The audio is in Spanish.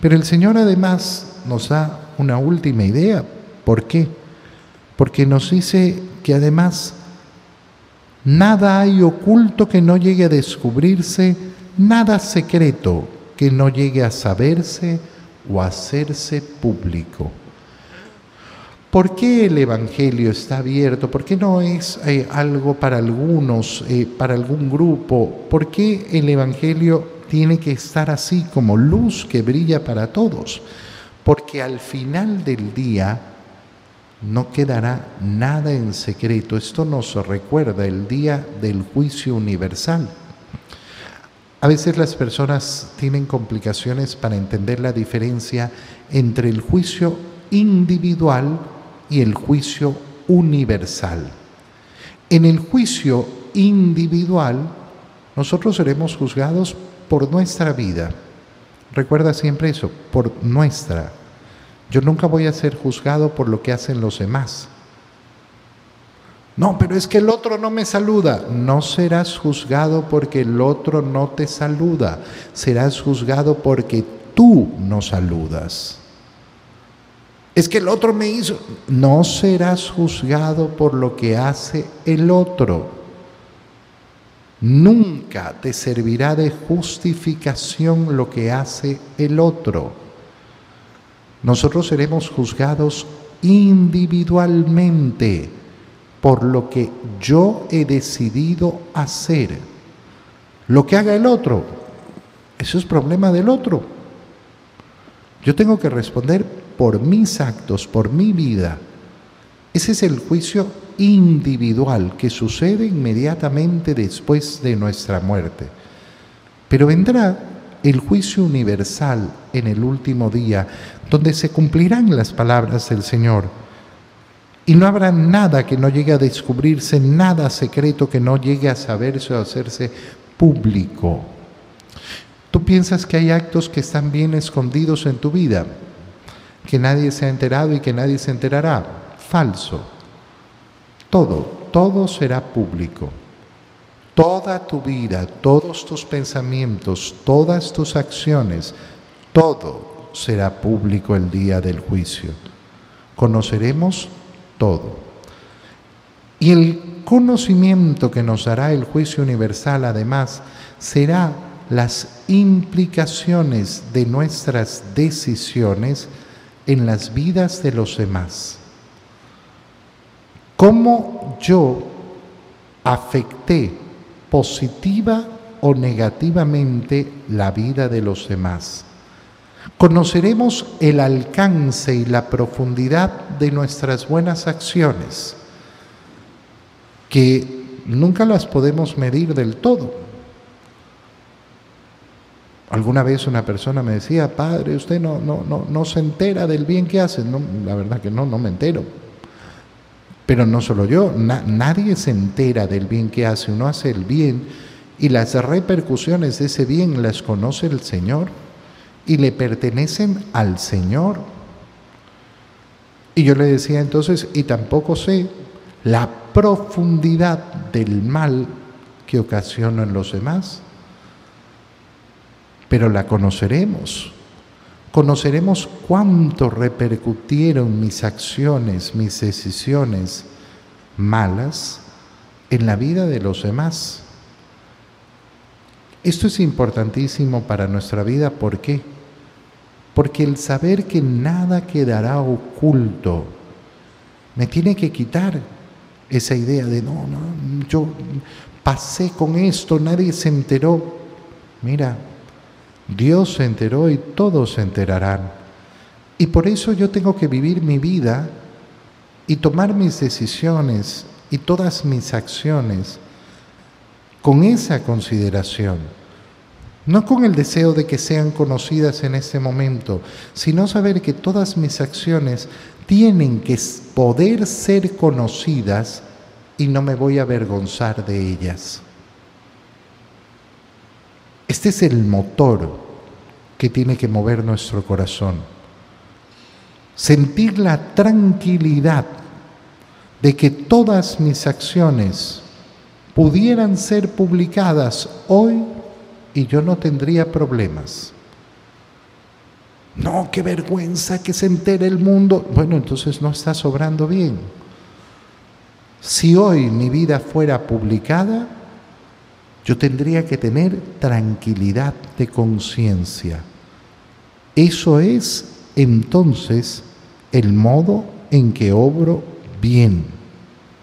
Pero el Señor además nos da una última idea. ¿Por qué? Porque nos dice que además nada hay oculto que no llegue a descubrirse, nada secreto que no llegue a saberse o a hacerse público. ¿Por qué el Evangelio está abierto? ¿Por qué no es eh, algo para algunos, eh, para algún grupo? ¿Por qué el Evangelio tiene que estar así como luz que brilla para todos? Porque al final del día no quedará nada en secreto. Esto nos recuerda el día del juicio universal. A veces las personas tienen complicaciones para entender la diferencia entre el juicio individual y el juicio universal. En el juicio individual, nosotros seremos juzgados por nuestra vida. Recuerda siempre eso, por nuestra. Yo nunca voy a ser juzgado por lo que hacen los demás. No, pero es que el otro no me saluda. No serás juzgado porque el otro no te saluda. Serás juzgado porque tú no saludas. Es que el otro me hizo. No serás juzgado por lo que hace el otro. Nunca te servirá de justificación lo que hace el otro. Nosotros seremos juzgados individualmente por lo que yo he decidido hacer. Lo que haga el otro, eso es problema del otro. Yo tengo que responder por mis actos, por mi vida. Ese es el juicio individual que sucede inmediatamente después de nuestra muerte. Pero vendrá el juicio universal en el último día, donde se cumplirán las palabras del Señor y no habrá nada que no llegue a descubrirse, nada secreto que no llegue a saberse o hacerse público. Tú piensas que hay actos que están bien escondidos en tu vida, que nadie se ha enterado y que nadie se enterará. Falso. Todo, todo será público. Toda tu vida, todos tus pensamientos, todas tus acciones, todo será público el día del juicio. Conoceremos todo. Y el conocimiento que nos dará el juicio universal, además, será las implicaciones de nuestras decisiones en las vidas de los demás. ¿Cómo yo afecté positiva o negativamente la vida de los demás? conoceremos el alcance y la profundidad de nuestras buenas acciones, que nunca las podemos medir del todo. Alguna vez una persona me decía, padre, usted no, no, no, no se entera del bien que hace. No, la verdad que no, no me entero. Pero no solo yo, nadie se entera del bien que hace. Uno hace el bien y las repercusiones de ese bien las conoce el Señor y le pertenecen al Señor. Y yo le decía entonces, y tampoco sé la profundidad del mal que ocasiona en los demás, pero la conoceremos. Conoceremos cuánto repercutieron mis acciones, mis decisiones malas en la vida de los demás. Esto es importantísimo para nuestra vida, ¿por qué? Porque el saber que nada quedará oculto me tiene que quitar esa idea de no, no, yo pasé con esto, nadie se enteró. Mira, Dios se enteró y todos se enterarán. Y por eso yo tengo que vivir mi vida y tomar mis decisiones y todas mis acciones con esa consideración, no con el deseo de que sean conocidas en este momento, sino saber que todas mis acciones tienen que poder ser conocidas y no me voy a avergonzar de ellas. Este es el motor que tiene que mover nuestro corazón. Sentir la tranquilidad de que todas mis acciones pudieran ser publicadas hoy y yo no tendría problemas. No, qué vergüenza que se entere el mundo. Bueno, entonces no está sobrando bien. Si hoy mi vida fuera publicada, yo tendría que tener tranquilidad de conciencia. Eso es entonces el modo en que obro bien.